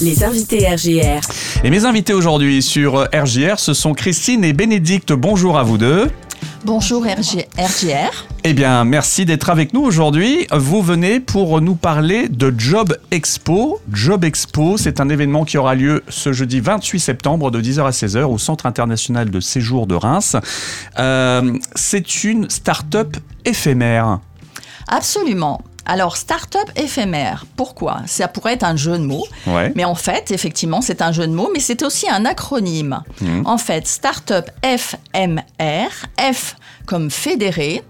Les invités RGR. Et mes invités aujourd'hui sur RJR, ce sont Christine et Bénédicte. Bonjour à vous deux. Bonjour RG RGR. Eh bien, merci d'être avec nous aujourd'hui. Vous venez pour nous parler de Job Expo. Job Expo, c'est un événement qui aura lieu ce jeudi 28 septembre de 10h à 16h au Centre international de séjour de Reims. Euh, c'est une start-up éphémère. Absolument. Alors, start-up éphémère, pourquoi? Ça pourrait être un jeu de mots, Ouais. mais en fait, effectivement, c'est un jeu de mots, mais c'est aussi un acronyme. Mhm. En fait, start-up FMR, F comme fédéré,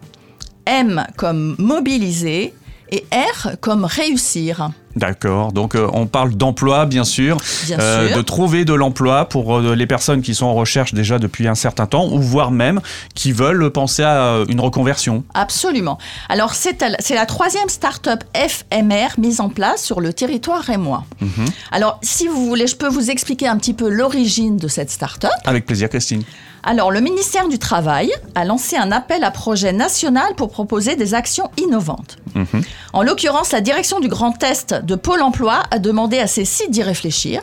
M comme mobiliser et R comme réussir. D'accord. Donc, euh, on parle d'emploi, bien sûr. Bien Euh, sûr. de trouver de l'emploi pour euh, les personnes qui sont en recherche déjà depuis un certain temps, ou voire même qui veulent penser à une reconversion. Absolument. Alors, c'est à la- c'est la troisième start-up FMR mise en place sur le territoire rémois. Mhm. Alors, si vous voulez, je peux vous expliquer un petit peu l'origine de cette start-up. Avec plaisir, Christine. Alors, le ministère du Travail a lancé un appel à projet national pour proposer des actions innovantes. Mhm. En l'occurrence, la direction du Grand Est de Pôle emploi a demandé à ses sites d'y réfléchir.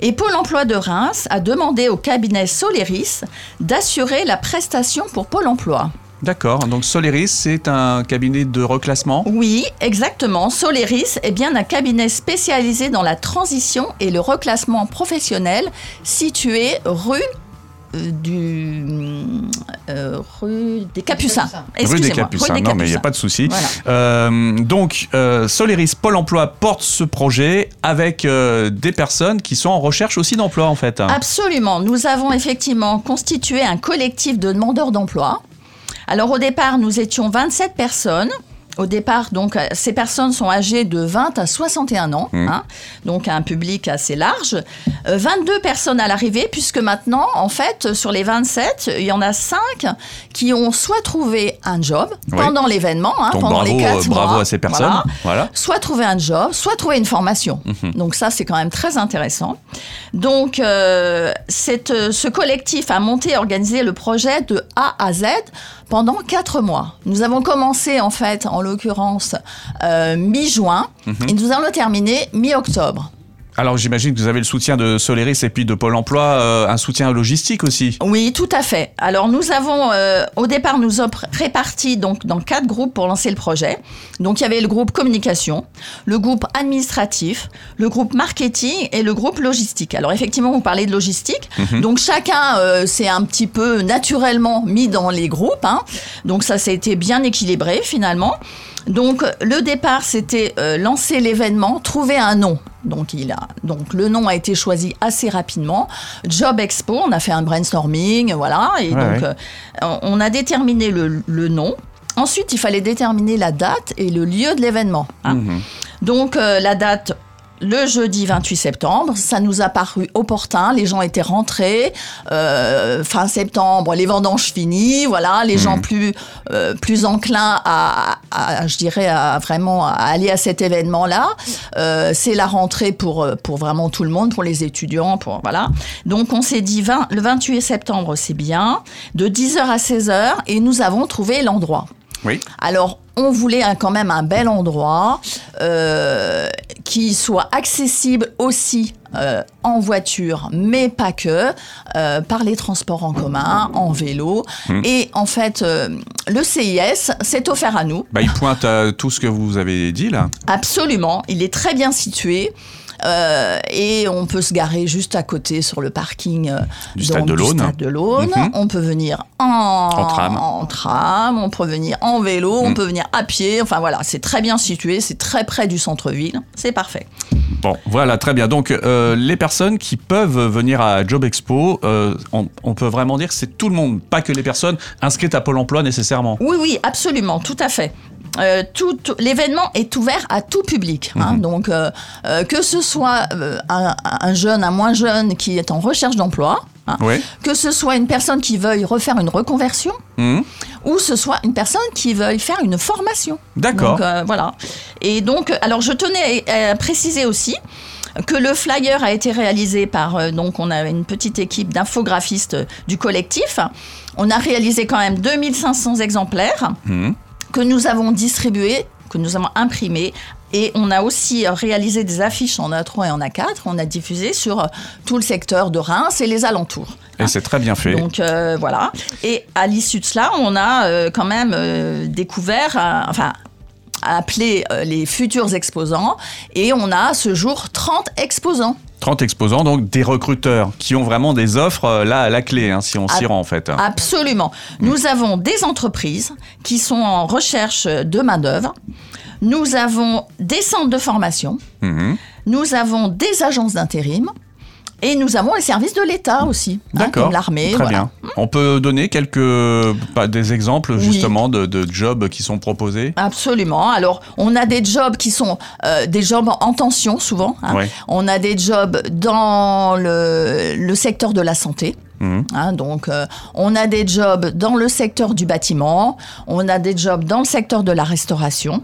Et Pôle emploi de Reims a demandé au cabinet Soleris d'assurer la prestation pour Pôle emploi. D'accord. Donc, Soleris, c'est un cabinet de reclassement? Oui, exactement. Soleris est bien un cabinet spécialisé dans la transition et le reclassement professionnel situé rue du euh, rue des Capucins. Rue des Capucins. rue des non, mais il n'y a pas de souci. Voilà. Euh, donc, euh, Soleris Pôle emploi porte ce projet avec euh, des personnes qui sont en recherche aussi d'emploi, en fait. Absolument. Nous avons effectivement constitué un collectif de demandeurs d'emploi. Alors au départ, nous étions 27 personnes. Au départ, donc, euh, ces personnes sont âgées de 20 à 61 ans, Mmh. hein, donc un public assez large. Euh, 22 personnes à l'arrivée, puisque maintenant, en fait, sur les 27, il y en a 5 qui ont soit trouvé un job Oui. pendant l'événement, hein, pendant bravo, les 4 euh, bravo à ces personnes. Voilà Voilà. soit trouver un job, soit trouver une formation. Mhm. Donc ça, c'est quand même très intéressant. Donc, euh, cette, euh, ce collectif a monté et organisé le projet de A à Z pendant quatre mois. Nous avons commencé, en fait, en l'occurrence, euh, mi-juin, Mhm. et nous allons le terminer mi-octobre. Alors, j'imagine que vous avez le soutien de Soleris et puis de Pôle emploi, euh, un soutien logistique aussi. Oui, tout à fait. Alors nous avons, euh, au départ, nous avons réparti donc dans quatre groupes pour lancer le projet. Donc il y avait le groupe communication, le groupe administratif, le groupe marketing et le groupe logistique. Alors effectivement, vous parlez de logistique. Donc chacun euh, s'est un petit peu naturellement mis dans les groupes. hein. Donc ça, ça a été bien équilibré finalement. Donc le départ, c'était euh, lancer l'événement, trouver un nom. Donc, il a, donc le nom a été choisi assez rapidement. Job Expo, on a fait un brainstorming, voilà. Et Ouais, donc, ouais. euh, on a déterminé le, le nom. Ensuite, il fallait déterminer la date et le lieu de l'événement. hein. Mhm. Donc, euh, la date, le jeudi 28 septembre, ça nous a paru opportun. Les gens étaient rentrés. euh, fin septembre, les vendanges finies. Voilà, les gens plus, euh, plus enclins à, à- je dirais, à vraiment à aller à cet événement-là. Euh, c'est la rentrée pour, pour vraiment tout le monde, pour les étudiants. Pour, voilà. Donc, on s'est dit 20 le 28 septembre, c'est bien. De 10h à 16h. Et nous avons trouvé l'endroit. Oui. Alors, on voulait un- quand même un bel endroit euh, qui soit accessible aussi euh, en voiture, mais pas que, euh, par les transports en commun, en vélo. Et en fait, euh, le CIS s'est offert à nous. Bah, il pointe à tout ce que vous avez dit là. Absolument, il est très bien situé. Euh, et on peut se garer juste à côté sur le parking euh, Du stade de l'Aune. Mhm. On peut venir en, En tram. en tram, on peut venir en vélo, on Mhm. peut venir à pied. Enfin voilà, c'est très bien situé, c'est très près du centre-ville, c'est parfait. Bon, voilà, très bien. Donc, euh, les personnes qui peuvent venir à Job Expo, euh, on, on peut vraiment dire que c'est tout le monde, pas que les personnes inscrites à Pôle emploi nécessairement. Oui, oui, absolument, tout à fait. Euh, tout, tout- l'événement est ouvert à tout public. hein. Mhm. donc, euh, euh, que ce soit un, un jeune, un moins jeune qui est en recherche d'emploi, hein, Oui. que ce soit une personne qui veuille refaire une reconversion, Mhm. ou ce soit une personne qui veuille faire une formation. D'accord. Voilà. Et donc, alors je tenais à préciser aussi que le flyer a été réalisé par, donc on a une petite équipe d'infographistes du collectif. On a réalisé quand même 2500 exemplaires Mhm. Que nous avons distribués, que nous avons imprimés Et on a aussi réalisé des affiches en A3 et en A4. On a diffusé sur tout le secteur de Reims et les alentours. Et c'est très bien fait. Donc euh, voilà. Et à l'issue de cela, on a euh, quand même euh, découvert, enfin appelé euh, les futurs exposants et on a à ce jour 30 exposants. 30 exposants, donc des recruteurs qui ont vraiment des offres euh, là à la clé, hein, si on s'y rend en fait. Absolument. Nous avons des entreprises qui sont en recherche de main-d'œuvre. Nous avons des centres de formation. Mhm. Nous avons des agences d'intérim. Et nous avons les services de l'État aussi, hein, comme l'armée. Très voilà. bien. On peut donner quelques bah, des exemples Oui. justement de, de jobs qui sont proposés. Absolument. Alors, on a des jobs qui sont euh, des jobs en tension souvent. hein. On a des jobs dans le, le secteur de la santé. Mhm. hein. donc, euh, on a des jobs dans le secteur du bâtiment. On a des jobs dans le secteur de la restauration.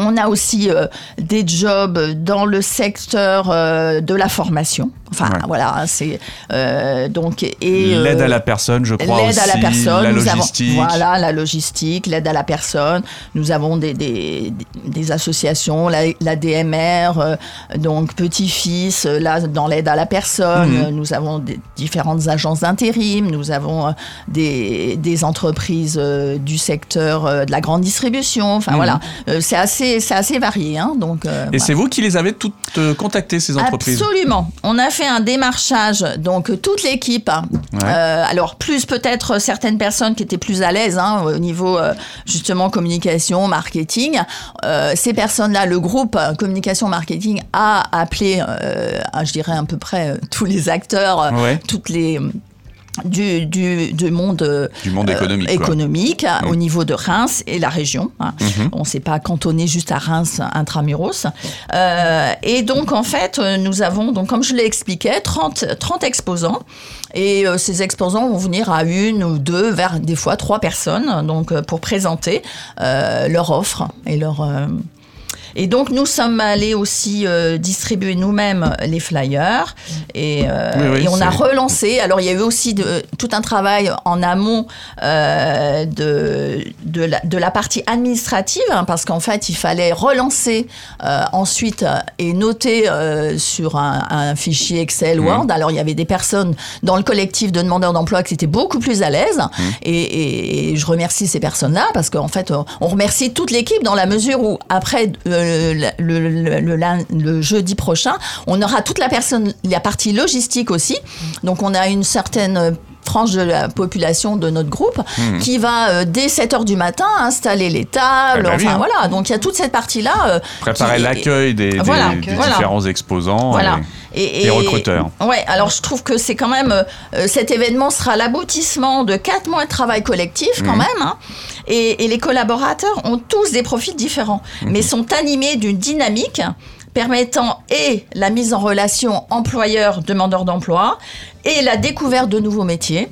On a aussi euh, des jobs dans le secteur euh, de la formation. Enfin, Ouais. voilà, c'est euh, donc et L'aide à la personne, je crois L'aide à la personne, la nous avons- logistique. voilà, la logistique, l'aide à la personne. Nous avons des, des, des associations, la, la DMR, donc petit-fils, euh, là, dans l'aide à la personne. Mhm. Nous avons des différentes agences d'intérim. Nous avons des, des entreprises du secteur de la grande distribution. Enfin, Mhm. voilà. C'est assez, c'est assez varié. Hein, donc, euh, Et voilà. c'est vous qui les avez toutes euh, contactées, ces entreprises Absolument. On a fait un démarchage, donc toute l'équipe. hein. Ouais. Euh, alors plus peut-être certaines personnes qui étaient plus à l'aise hein, au niveau euh, justement communication, marketing. Euh, ces personnes-là, le groupe euh, communication marketing a appelé, euh, à, je dirais à peu près euh, tous les acteurs, euh, Ouais. toutes les du, du, du monde euh, Du monde économique, hein, au niveau de Reims et la région. hein. Mhm. On ne s'est pas cantonné juste à Reims intramuros. Euh, et donc, en fait, euh, nous avons, donc, comme je l'ai expliqué, 30, 30 exposants. Et euh, ces exposants vont venir à une ou deux, vers des fois trois personnes, donc pour présenter leur offre et leur. Et donc nous sommes allés aussi euh, distribuer nous-mêmes les flyers et, euh, Oui, oui, et on a relancé. Alors il y a eu aussi de- tout un travail en amont euh, de, de, la, de la partie administrative hein, parce qu'en fait il fallait relancer ensuite et noter sur un, un fichier Excel. Word. Alors il y avait des personnes dans le collectif de demandeurs d'emploi qui étaient beaucoup plus à l'aise et, et- et je remercie ces personnes-là parce qu'en fait on remercie toute l'équipe dans la mesure où après le, jeudi prochain on aura toute la personne la partie logistique aussi. Donc on a une certaine frange de la population de notre groupe Mhm. qui va euh, dès 7 heures du matin installer les tables Eh ben enfin hein. voilà donc il y a toute cette partie là Préparer l'accueil des, des- Voilà, des voilà. différents exposants. voilà. et- Et, et recruteurs. Ouais, alors je trouve que c'est quand même euh, cet événement sera l'aboutissement de quatre mois de travail collectif quand Mhm. même. hein. Et, les collaborateurs ont tous des profils différents, Mhm. mais sont animés d'une dynamique permettant et la mise en relation employeur-demandeur d'emploi et la découverte de nouveaux métiers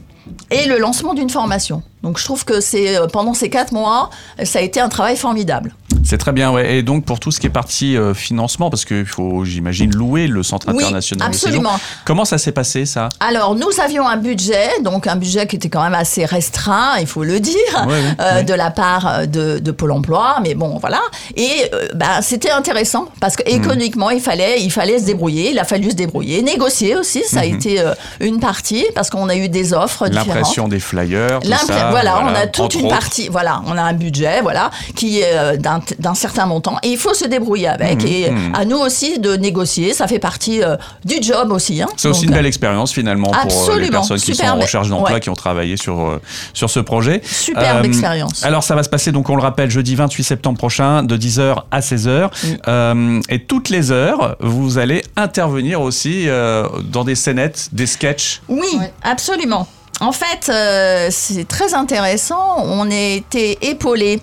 et le lancement d'une formation. Donc je trouve que euh, pendant ces quatre mois, ça a été un travail formidable. C'est très bien, ouais. Et donc pour tout ce qui est partie euh, financement, parce qu'il faut, j'imagine, louer le Centre Oui, international de absolument. Comment ça s'est passé ça? Alors, nous avions un budget, donc un budget qui était quand même assez restreint, il faut le dire, Ouais, ouais, euh, ouais. de la part euh, de, de Pôle emploi, mais bon, voilà. Et euh, ben, c'était intéressant parce Hmm. que économiquement, il fallait, il fallait se débrouiller, il a fallu se débrouiller, négocier aussi, ça a été euh, une partie parce qu'on a eu des offres différentes. Hmm. L'impression des flyers, tout ça, voilà, on a toute une autres. partie. Voilà, on a un budget, voilà, qui est d'un d'un certain montant, et il faut se débrouiller avec. Mmh, et mmh. à nous aussi de négocier, ça fait partie euh, du job aussi. hein. C'est aussi Donc, une belle expérience finalement pour euh, les personnes qui sont en recherche d'emploi, Ouais. qui ont travaillé sur, euh, sur ce projet. Superbe Euh, expérience. Alors ça va se passer, donc on le rappelle, jeudi 28 septembre prochain, de 10h à 16h. Mm. Euh, et toutes les heures, vous allez intervenir aussi euh, dans des scénettes, des sketchs. Oui, Ouais. absolument. En fait, euh, c'est très intéressant. On a été épaulé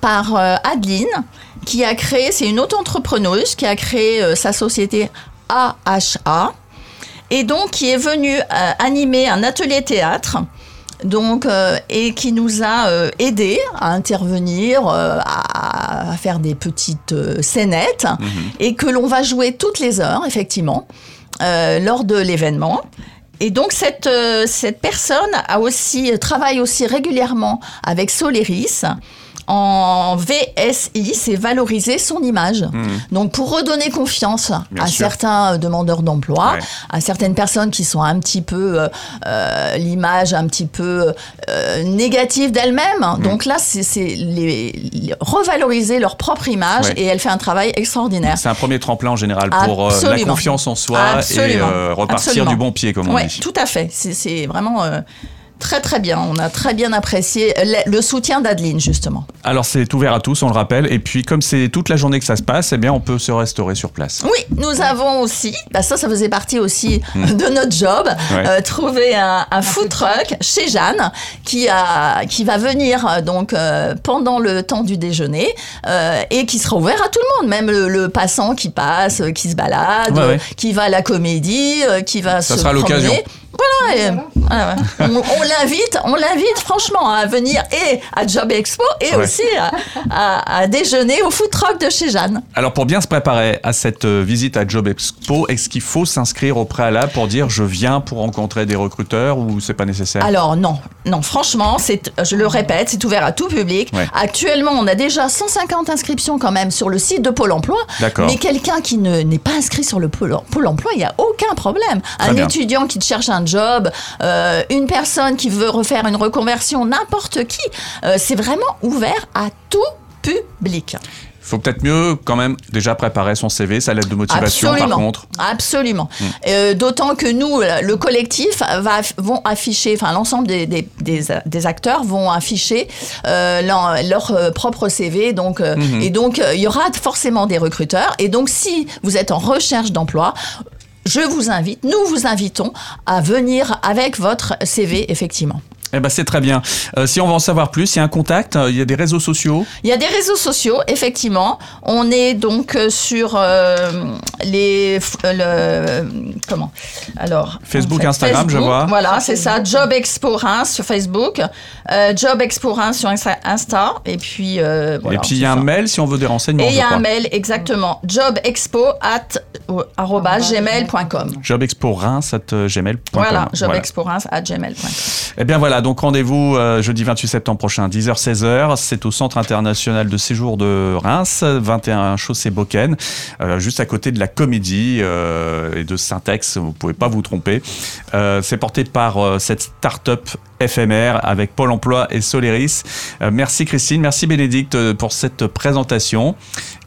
par euh, Adeline, qui a créé, c'est une auto-entrepreneuse qui a créé euh, sa société AHA, et donc qui est venue euh, animer un atelier théâtre. Donc, euh, et qui nous a euh, aidés à intervenir, euh, à, à faire des petites scénettes, et que l'on va jouer toutes les heures, effectivement, lors de l'événement. Et donc cette, cette personne a aussi, travaille aussi régulièrement avec Soleris en VSI, c'est valoriser son image. Donc pour redonner confiance Hmm. Bien à sûr. certains euh, demandeurs d'emploi, Ouais. à certaines personnes qui sont un petit peu euh, euh, l'image un petit peu euh, négative d'elles-mêmes. Hmm. Donc là, c'est les, les- revaloriser leur propre image Ouais. et elle fait un travail extraordinaire. C'est un premier tremplin en général pour euh, la confiance en soi et Absolument. repartir Absolument. du bon pied, comme on Ouais, dit. tout à fait. C'est- vraiment très très bien. On a très bien apprécié le, le soutien d'Adeline justement. Alors c'est ouvert à tous, on le rappelle. Et puis comme c'est toute la journée que ça se passe, eh bien on peut se restaurer sur place. Oui, nous avons aussi, bah ça, ça faisait partie aussi de notre job, Hmm. Ouais. euh, trouver un, un food truck chez Jeanne qui, a, qui va venir euh, donc euh, pendant le temps du déjeuner euh, et qui sera ouvert à tout le monde, même le, le passant qui passe, qui se balade, Ouais, ouais. qui va à la comédie, euh, qui va Ça se sera promener. l'occasion. Voilà, et- ouais. on, on l'invite, on l'invite franchement à venir et à Job Expo et Ouais. aussi à, à- à déjeuner au food truck de chez Jeanne. Alors pour bien se préparer à cette euh, visite à Job Expo, est-ce qu'il faut s'inscrire au préalable pour dire je viens pour rencontrer des recruteurs ou c'est pas nécessaire? Alors non, non, franchement, c'est, je le répète, c'est ouvert à tout public. Ouais. Actuellement, on a déjà 150 inscriptions quand même sur le site de Pôle Emploi. D'accord. Mais quelqu'un qui ne, n'est pas inscrit sur le Pôle, Pôle Emploi, il n'y a aucun problème. Très un bien. étudiant qui cherche un job, euh, une personne qui veut refaire une reconversion, n'importe qui, euh, c'est vraiment ouvert à tout public. Il faut peut-être mieux quand même déjà préparer son CV, sa lettre de motivation Absolument. par contre. Hmm. Absolument. Euh, D'autant que nous, le collectif, va, vont afficher, enfin l'ensemble des, des, des, des acteurs vont afficher euh, leur, leur, propre CV. Donc, Mhm. Et donc, il y aura forcément des recruteurs. Et donc, si vous êtes en recherche d'emploi, je vous invite, nous vous invitons à venir avec votre CV, effectivement. Eh ben c'est très bien. Euh, si on veut en savoir plus, il y a un contact, euh, il y a des réseaux sociaux. Il y a des réseaux sociaux, effectivement. On est donc euh, sur euh, les. euh, le, comment? Alors. Facebook, en fait, Instagram, je Facebook, vois. Voilà, c'est ça. Job Expo Reims sur Facebook. euh, Job Expo Reims sur Insta. Et puis. euh, voilà, et puis il y a un ça. mail si on veut des renseignements. Et il y a crois. un mail, exactement. Jobexpo at euh, arobase gmail.com. jobexpo-reims@gmail.com. Voilà, jobexpo-reims at gmail.com. Eh bien voilà, donc rendez-vous euh, jeudi 28 septembre prochain, 10h-16h. C'est au Centre international de séjour de Reims, 21 chaussée Boken, euh, juste à côté de la Comédie euh, et de Syntex. Vous pouvez pas vous tromper. C'est porté par cette start-up éphémère avec Pôle Emploi et Soleris. Merci Christine, merci Bénédicte pour cette présentation.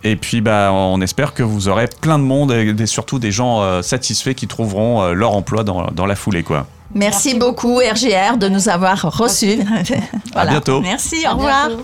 Et puis bah, on espère que vous aurez plein de monde et surtout des gens satisfaits qui trouveront leur emploi dans, dans la foulée. quoi. Merci beaucoup, RGR, de nous avoir reçus. Voilà. bientôt. Merci, au À revoir. bientôt.